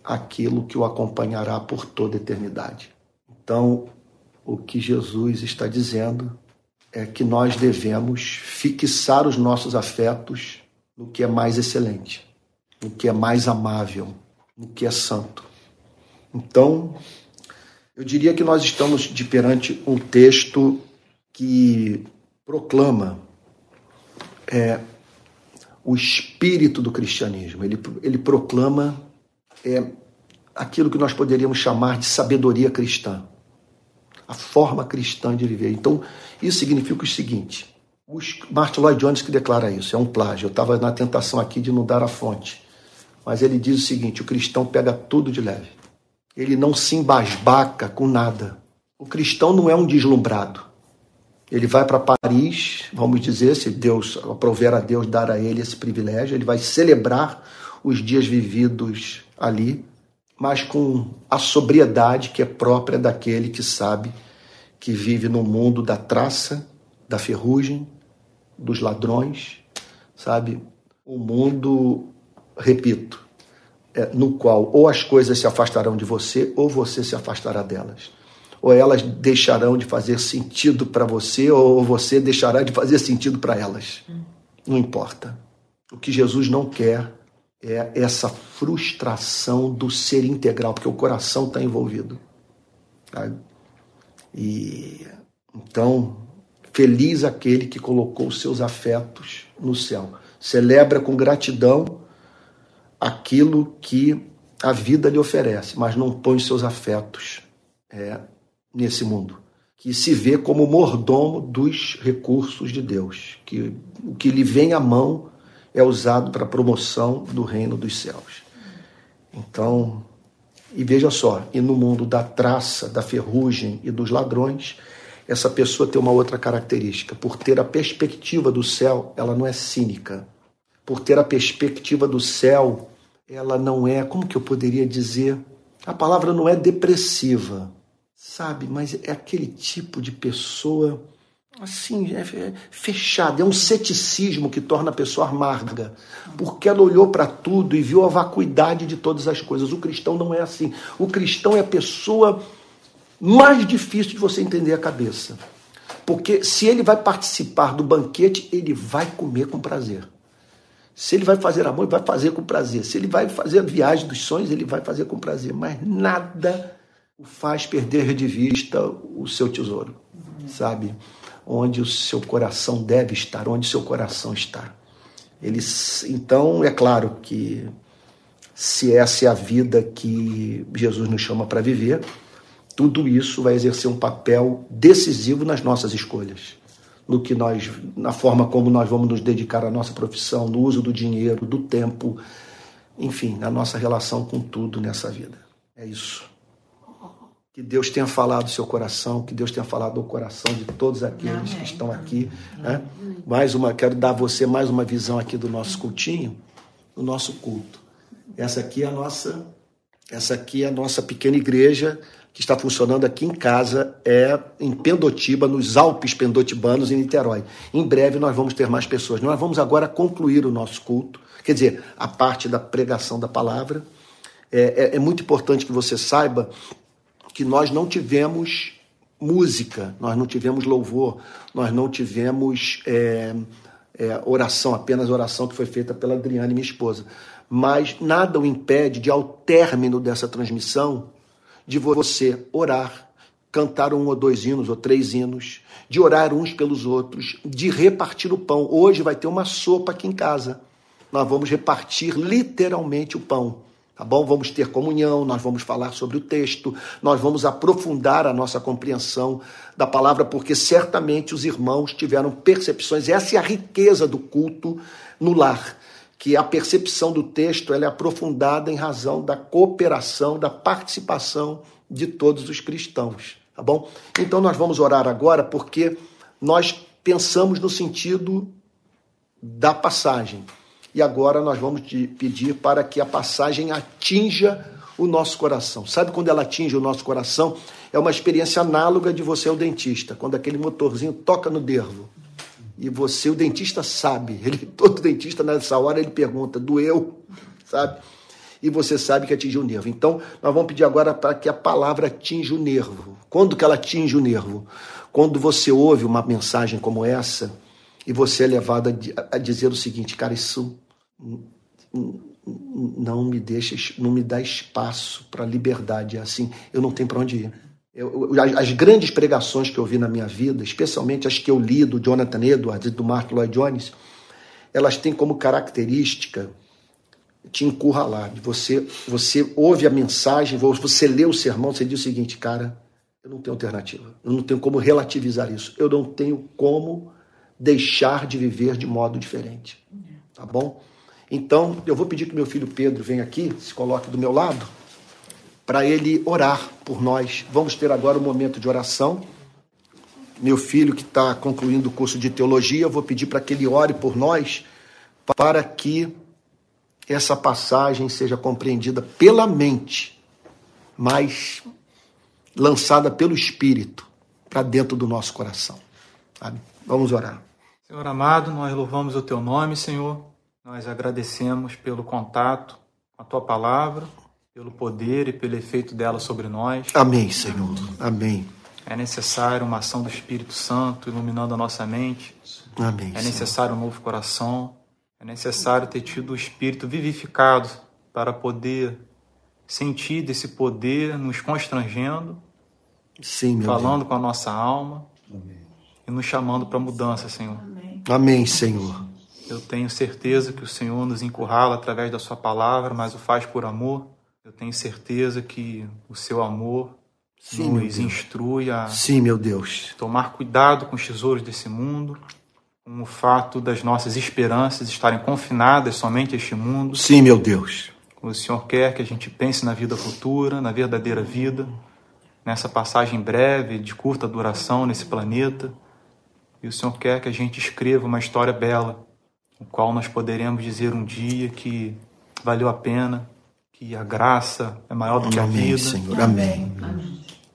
àquilo que o acompanhará por toda eternidade. Então, o que Jesus está dizendo é que nós devemos fixar os nossos afetos no que é mais excelente, no que é mais amável, no que é santo. Então, eu diria que nós estamos de perante um texto que proclama é, o espírito do cristianismo. Ele, ele proclama é, aquilo que nós poderíamos chamar de sabedoria cristã a forma cristã de viver. Então, isso significa o seguinte: o Martin Lloyd Jones que declara isso, é um plágio. Eu estava na tentação aqui de não dar a fonte. Mas ele diz o seguinte: o cristão pega tudo de leve. ele não se embasbaca com nada. O cristão não é um deslumbrado. Ele vai para Paris, vamos dizer, se Deus aprover a Deus dar a ele esse privilégio, ele vai celebrar os dias vividos ali, mas com a sobriedade que é própria daquele que sabe que vive no mundo da traça, da ferrugem, dos ladrões, sabe? Um mundo, repito, é, no qual ou as coisas se afastarão de você ou você se afastará delas. Ou elas deixarão de fazer sentido para você ou você deixará de fazer sentido para elas. Não importa. O que Jesus não quer é essa frustração do ser integral, porque o coração está envolvido. Sabe? E então, feliz aquele que colocou os seus afetos no céu. Celebra com gratidão aquilo que a vida lhe oferece, mas não põe os seus afetos é, nesse mundo. Que se vê como mordomo dos recursos de Deus, que o que lhe vem à mão é usado para a promoção do reino dos céus. Então, e veja só, e no mundo da traça, da ferrugem e dos ladrões, essa pessoa tem uma outra característica. Por ter a perspectiva do céu, ela não é cínica. Por ter a perspectiva do céu, ela não é, como que eu poderia dizer? A palavra não é depressiva, sabe? Mas é aquele tipo de pessoa assim, é, é fechada, é um ceticismo que torna a pessoa amarga, porque ela olhou para tudo e viu a vacuidade de todas as coisas. O cristão não é assim. O cristão é a pessoa mais difícil de você entender a cabeça. Porque se ele vai participar do banquete, ele vai comer com prazer. Se ele vai fazer amor, ele vai fazer com prazer. Se ele vai fazer a viagem dos sonhos, ele vai fazer com prazer. Mas nada o faz perder de vista o seu tesouro, sabe? onde o seu coração deve estar, onde o seu coração está. Eles, então, é claro que se essa é a vida que Jesus nos chama para viver, tudo isso vai exercer um papel decisivo nas nossas escolhas, no que nós, na forma como nós vamos nos dedicar à nossa profissão, no uso do dinheiro, do tempo, enfim, na nossa relação com tudo nessa vida. É isso. Que Deus tenha falado o seu coração, que Deus tenha falado o coração de todos aqueles que estão aqui. Né? Mais uma, quero dar a você mais uma visão aqui do nosso cultinho, do nosso culto. Essa aqui é a nossa, essa aqui é a nossa pequena igreja que está funcionando aqui em casa, é em Pendotiba, nos Alpes Pendotibanos, em Niterói. Em breve nós vamos ter mais pessoas. Nós vamos agora concluir o nosso culto, quer dizer, a parte da pregação da palavra. É, é, é muito importante que você saiba que nós não tivemos música, nós não tivemos louvor, nós não tivemos é, é, oração, apenas oração que foi feita pela Adriane, minha esposa. Mas nada o impede de, ao término dessa transmissão, de você orar, cantar um ou dois hinos ou três hinos, de orar uns pelos outros, de repartir o pão. Hoje vai ter uma sopa aqui em casa. Nós vamos repartir literalmente o pão tá bom? Vamos ter comunhão, nós vamos falar sobre o texto, nós vamos aprofundar a nossa compreensão da palavra, porque certamente os irmãos tiveram percepções, essa é a riqueza do culto no lar, que a percepção do texto é aprofundada em razão da cooperação, da participação de todos os cristãos, tá bom? Então nós vamos orar agora porque nós pensamos no sentido da passagem. E agora nós vamos pedir para que a passagem atinja o nosso coração. Sabe quando ela atinge o nosso coração? É uma experiência análoga de você ao dentista, quando aquele motorzinho toca no dervo. E você, o dentista sabe, ele, todo dentista nessa hora ele pergunta, doeu, sabe? E você sabe que atingiu o nervo. Então, nós vamos pedir agora para que a palavra atinja o nervo. Quando que ela atinge o nervo? Quando você ouve uma mensagem como essa, e você é levado a, a dizer o seguinte, cara, isso não me deixa, não me dá espaço para liberdade. É assim, eu não tenho para onde ir. Eu, as grandes pregações que eu vi na minha vida, especialmente as que eu li do Jonathan Edwards e do Mark Lloyd Jones, elas têm como característica te encurralar. Você, você ouve a mensagem, você lê o sermão, você diz o seguinte, cara, eu não tenho alternativa. Eu não tenho como relativizar isso. Eu não tenho como deixar de viver de modo diferente. Tá bom? Então, eu vou pedir que meu filho Pedro venha aqui, se coloque do meu lado, para ele orar por nós. Vamos ter agora um momento de oração. Meu filho, que está concluindo o curso de teologia, eu vou pedir para que ele ore por nós, para que essa passagem seja compreendida pela mente, mas lançada pelo Espírito para dentro do nosso coração. Sabe? Vamos orar. Senhor amado, nós louvamos o teu nome, Senhor. Nós agradecemos pelo contato com a tua palavra pelo poder e pelo efeito dela sobre nós. Amém, Senhor. Amém. É necessário uma ação do Espírito Santo iluminando a nossa mente. Amém. É necessário um novo coração. É necessário ter tido o Espírito vivificado para poder sentir desse poder nos constrangendo, Sim, meu falando Deus. com a nossa alma Amém. e nos chamando para mudança, Senhor. Amém. Amém, Senhor. Eu tenho certeza que o Senhor nos encurrala através da Sua palavra, mas o faz por amor eu tenho certeza que o seu amor Sim, nos instrui a Sim, meu Deus. tomar cuidado com os tesouros desse mundo, com o fato das nossas esperanças estarem confinadas somente a este mundo. Sim, meu Deus. O Senhor quer que a gente pense na vida futura, na verdadeira vida, nessa passagem breve, de curta duração nesse planeta. E o Senhor quer que a gente escreva uma história bela, o qual nós poderemos dizer um dia que valeu a pena que a graça é maior do que a Amém, vida. Senhor. Amém.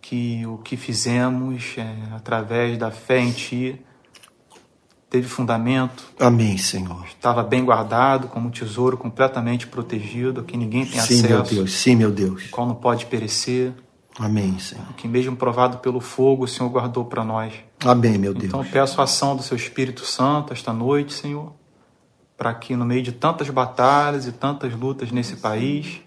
Que o que fizemos é, através da fé em Ti teve fundamento. Amém, Senhor. Estava bem guardado, como um tesouro completamente protegido, que ninguém tem Sim, acesso. meu Deus. Sim, meu Deus. Qual não pode perecer. Amém, Senhor. Que mesmo provado pelo fogo, o Senhor guardou para nós. Amém, meu Deus. Então peço a ação do Seu Espírito Santo esta noite, Senhor, para que no meio de tantas batalhas e tantas lutas nesse país,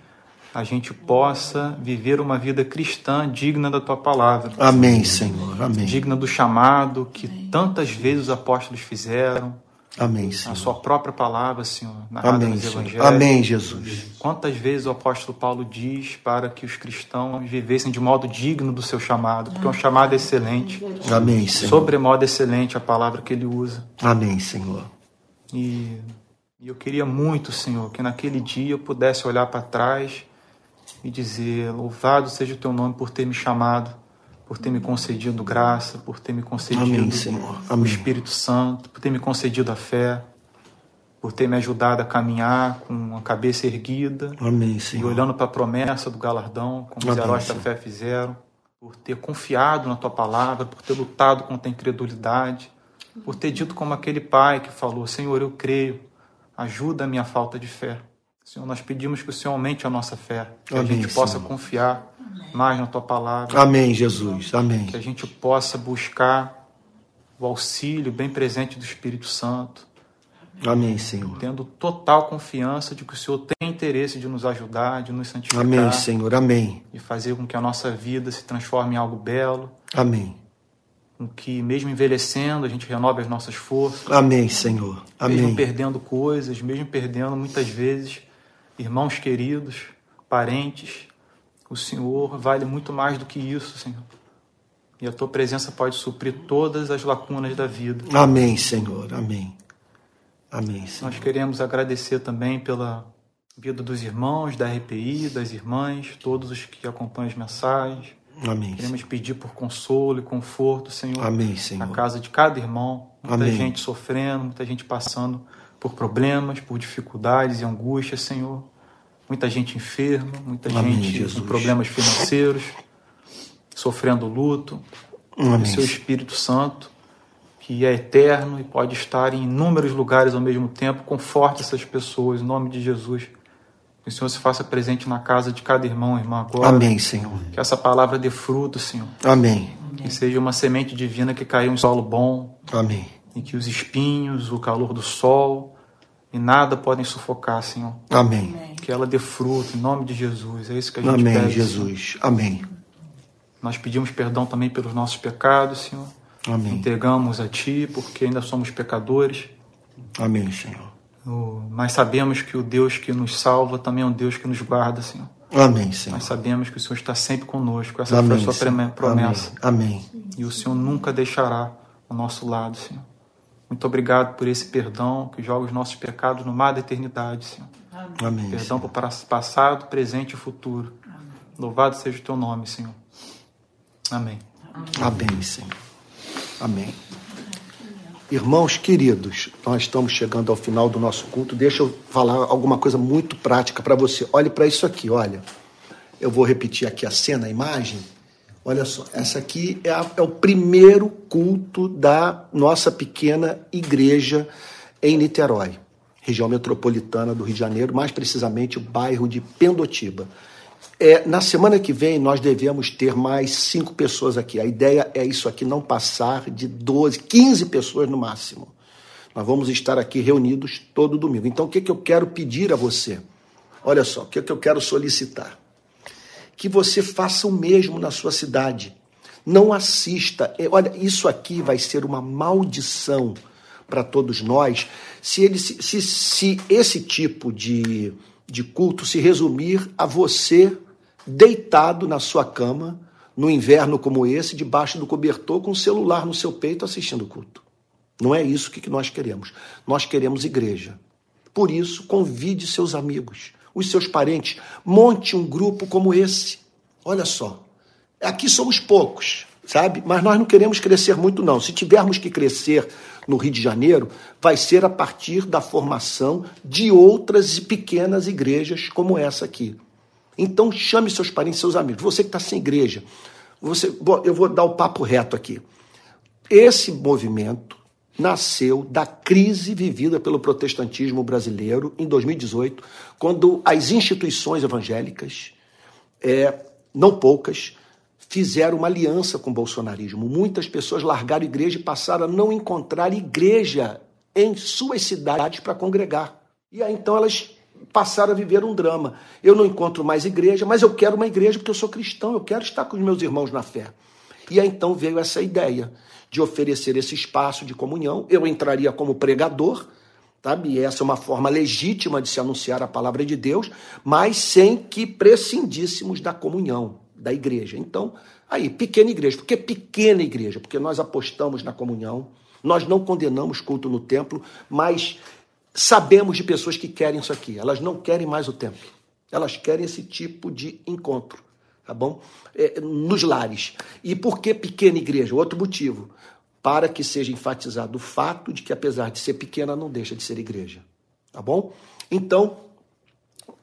a gente possa viver uma vida cristã digna da tua palavra. Amém, Senhor. Amém. Digna do chamado que tantas vezes os apóstolos fizeram. Amém, Senhor. A sua própria palavra, Senhor, narrada Amém, nos evangelhos. Amém, Jesus. Quantas vezes o apóstolo Paulo diz para que os cristãos vivessem de modo digno do seu chamado, porque é um chamado excelente. Amém, Senhor. Sobremodo excelente a palavra que ele usa. Amém, Senhor. E, e eu queria muito, Senhor, que naquele dia eu pudesse olhar para trás e dizer: Louvado seja o teu nome por ter me chamado, por ter me concedido graça, por ter me concedido Amém, Senhor. o Amém. Espírito Santo, por ter me concedido a fé, por ter me ajudado a caminhar com a cabeça erguida Amém, e olhando para a promessa do galardão, como os Amém, heróis da Senhor. fé fizeram, por ter confiado na tua palavra, por ter lutado contra a incredulidade, por ter dito como aquele pai que falou: Senhor, eu creio, ajuda a minha falta de fé. Senhor, nós pedimos que o Senhor aumente a nossa fé, que a Amém, gente possa Senhor. confiar mais na tua palavra, Amém, Jesus. Amém. que a gente possa buscar o auxílio bem presente do Espírito Santo, Amém, Senhor. tendo total confiança de que o Senhor tem interesse de nos ajudar, de nos santificar Amém, Senhor. Amém. e fazer com que a nossa vida se transforme em algo belo, Amém. com que mesmo envelhecendo a gente renove as nossas forças, Amém, Senhor. mesmo Amém. perdendo coisas, mesmo perdendo muitas vezes irmãos queridos, parentes, o Senhor vale muito mais do que isso, Senhor. E a tua presença pode suprir todas as lacunas da vida. Amém, Senhor. Amém. Amém, Senhor. Nós queremos agradecer também pela vida dos irmãos, da RPI, das irmãs, todos os que acompanham as mensagens. Amém. Queremos pedir por consolo e conforto, Senhor, Amém, na Senhor. casa de cada irmão. Muita Amém. gente sofrendo, muita gente passando por problemas, por dificuldades e angústias, Senhor. Muita gente enferma, muita Amém, gente Jesus. com problemas financeiros, sofrendo luto. Amém. O seu Espírito Santo, que é eterno e pode estar em inúmeros lugares ao mesmo tempo, conforte essas pessoas, em nome de Jesus. Que o Senhor se faça presente na casa de cada irmão e irmã agora. Amém, Senhor. Que essa palavra dê fruto, Senhor. Amém. Que seja uma semente divina que caiu em solo bom Amém. E que os espinhos, o calor do sol e nada podem sufocar, Senhor. Amém. Que ela dê fruto em nome de Jesus. É isso que a gente Amém, pede. Senhor. Jesus. Amém. Nós pedimos perdão também pelos nossos pecados, Senhor. Amém. Entregamos a Ti porque ainda somos pecadores. Amém, Senhor. O- Mas sabemos que o Deus que nos salva também é um Deus que nos guarda, Senhor. Amém, Senhor. Nós sabemos que o Senhor está sempre conosco. Essa foi Amém. a Sua Senhor. promessa. Amém. E o Senhor nunca deixará ao nosso lado, Senhor. Muito obrigado por esse perdão que joga os nossos pecados no mar da eternidade, Senhor. Amém. Perdão por para- passado, presente e futuro. Louvado seja o teu nome, Senhor. Amém. Amém, Senhor. Amém. Irmãos queridos, nós estamos chegando ao final do nosso culto. Deixa eu falar alguma coisa muito prática para você. Olhe para isso aqui, olha. Eu vou repetir aqui a cena, a imagem. Olha só, essa aqui é, a, é o primeiro culto da nossa pequena igreja em Niterói, região metropolitana do Rio de Janeiro, mais precisamente o bairro de Pendotiba. É, na semana que vem, nós devemos ter mais cinco pessoas aqui. A ideia é isso aqui não passar de 12, 15 pessoas no máximo. Nós vamos estar aqui reunidos todo domingo. Então, o que, que eu quero pedir a você? Olha só, o que, que eu quero solicitar? Que você faça o mesmo na sua cidade. Não assista. É, olha, isso aqui vai ser uma maldição para todos nós se, ele, se, se, se esse tipo de, de culto se resumir a você deitado na sua cama, no inverno como esse, debaixo do cobertor, com o celular no seu peito assistindo o culto. Não é isso que nós queremos. Nós queremos igreja. Por isso, convide seus amigos, os seus parentes, monte um grupo como esse. Olha só, aqui somos poucos, sabe? Mas nós não queremos crescer muito, não. Se tivermos que crescer no Rio de Janeiro, vai ser a partir da formação de outras pequenas igrejas como essa aqui. Então chame seus parentes, seus amigos. Você que está sem igreja, você, eu vou dar o papo reto aqui. Esse movimento nasceu da crise vivida pelo protestantismo brasileiro em 2018, quando as instituições evangélicas, é, não poucas, fizeram uma aliança com o bolsonarismo. Muitas pessoas largaram a igreja e passaram a não encontrar igreja em suas cidades para congregar. E aí então elas passaram a viver um drama. Eu não encontro mais igreja, mas eu quero uma igreja porque eu sou cristão, eu quero estar com os meus irmãos na fé. E aí então veio essa ideia de oferecer esse espaço de comunhão. Eu entraria como pregador, sabe? E essa é uma forma legítima de se anunciar a palavra de Deus, mas sem que prescindíssemos da comunhão da igreja. Então, aí, pequena igreja. Por que pequena igreja? Porque nós apostamos na comunhão, nós não condenamos culto no templo, mas sabemos de pessoas que querem isso aqui. Elas não querem mais o templo. Elas querem esse tipo de encontro, tá bom? É, nos lares. E por que pequena igreja? Outro motivo. Para que seja enfatizado o fato de que, apesar de ser pequena, não deixa de ser igreja. Tá bom? Então,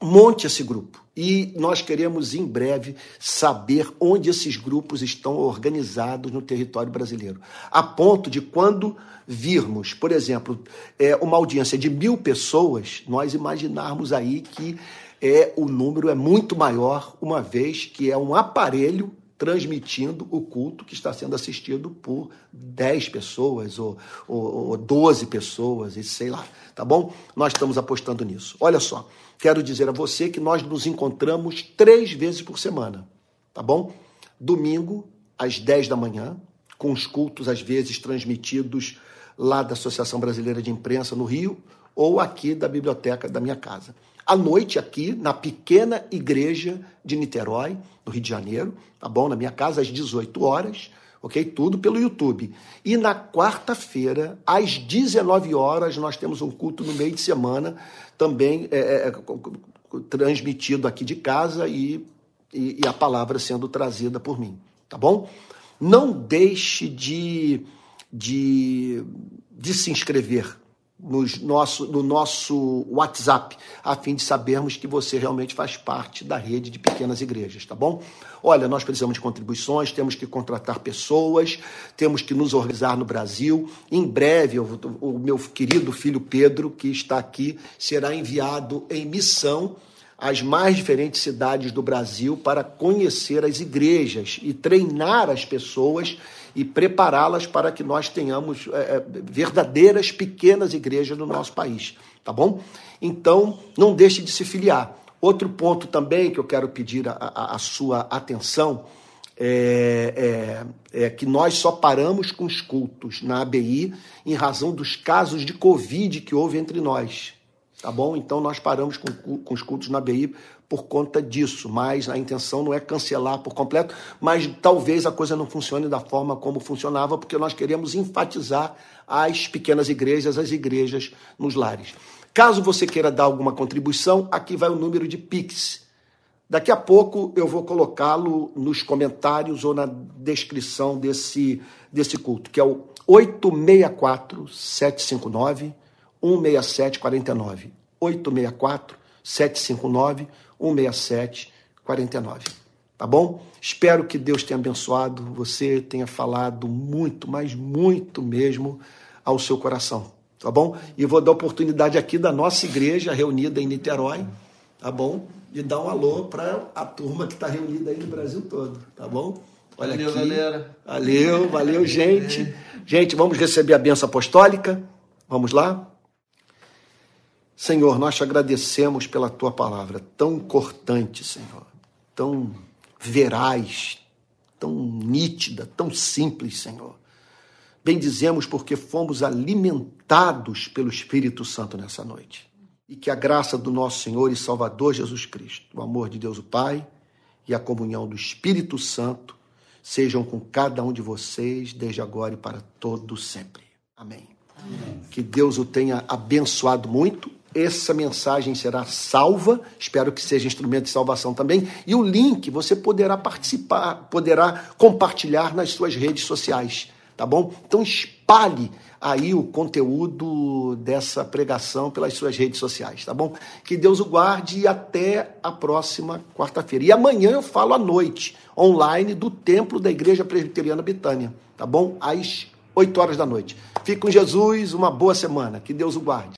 monte esse grupo. E nós queremos, em breve, saber onde esses grupos estão organizados no território brasileiro. A ponto de quando virmos, por exemplo, é, uma audiência de mil pessoas, nós imaginarmos aí que é, o número é muito maior, uma vez que é um aparelho transmitindo o culto que está sendo assistido por 10 pessoas ou, ou, ou 12 pessoas, e sei lá, tá bom? Nós estamos apostando nisso. Olha só, quero dizer a você que nós nos encontramos três vezes por semana, tá bom? Domingo, às 10 da manhã, com os cultos, às vezes, transmitidos lá da Associação Brasileira de Imprensa no Rio ou aqui da biblioteca da minha casa. À noite, aqui, na pequena igreja de Niterói, no Rio de Janeiro, tá bom? Na minha casa, às 18 horas, ok? Tudo pelo YouTube. E na quarta-feira, às 19 horas, nós temos um culto no meio de semana, também é, é, é transmitido aqui de casa e, e, e a palavra sendo trazida por mim, tá bom? Não deixe de de, de se inscrever nos nosso, no nosso WhatsApp, a fim de sabermos que você realmente faz parte da rede de pequenas igrejas, tá bom? Olha, nós precisamos de contribuições, temos que contratar pessoas, temos que nos organizar no Brasil. Em breve, o, o meu querido filho Pedro, que está aqui, será enviado em missão às mais diferentes cidades do Brasil para conhecer as igrejas e treinar as pessoas e prepará-las para que nós tenhamos é, é, verdadeiras pequenas igrejas no nosso país, tá bom? Então, não deixe de se filiar. Outro ponto também que eu quero pedir a, a, a sua atenção é, é, é, que nós só paramos com os cultos na ABI em razão dos casos de Covid que houve entre nós. Tá bom? Então nós paramos com, com os cultos na ABI por conta disso, mas a intenção não é cancelar por completo, mas talvez a coisa não funcione da forma como funcionava, porque nós queremos enfatizar as pequenas igrejas, as igrejas nos lares. Caso você queira dar alguma contribuição, aqui vai o número de Pix. Daqui a pouco eu vou colocá-lo nos comentários ou na descrição desse, desse culto, que é o 864 759 167 49. 864 759 167 49. Tá bom? Espero que Deus tenha abençoado você, tenha falado muito, mas muito mesmo ao seu coração. Tá bom? E vou dar oportunidade aqui da nossa igreja reunida em Niterói, tá bom? de dar um alô para a turma que está reunida aí no Brasil todo, tá bom? Olha valeu, aqui. galera. Valeu, valeu, gente. Gente, vamos receber a benção apostólica. Vamos lá? Senhor, nós te agradecemos pela tua palavra tão cortante, Senhor, tão veraz, tão nítida, tão simples, Senhor. Bendizemos porque fomos alimentados pelo Espírito Santo nessa noite e que a graça do nosso Senhor e Salvador Jesus Cristo, o amor de Deus o Pai e a comunhão do Espírito Santo sejam com cada um de vocês desde agora e para todo sempre. Amém. Amém. Que Deus o tenha abençoado muito. Essa mensagem será salva, espero que seja instrumento de salvação também. E o link você poderá participar, poderá compartilhar nas suas redes sociais, tá bom? Então espalhe aí o conteúdo dessa pregação pelas suas redes sociais, tá bom? Que Deus o guarde e até a próxima quarta-feira. E amanhã eu falo à noite, online, do templo da Igreja Presbiteriana Betânia, tá bom? Às 8 horas da noite. Fique com Jesus, uma boa semana. Que Deus o guarde.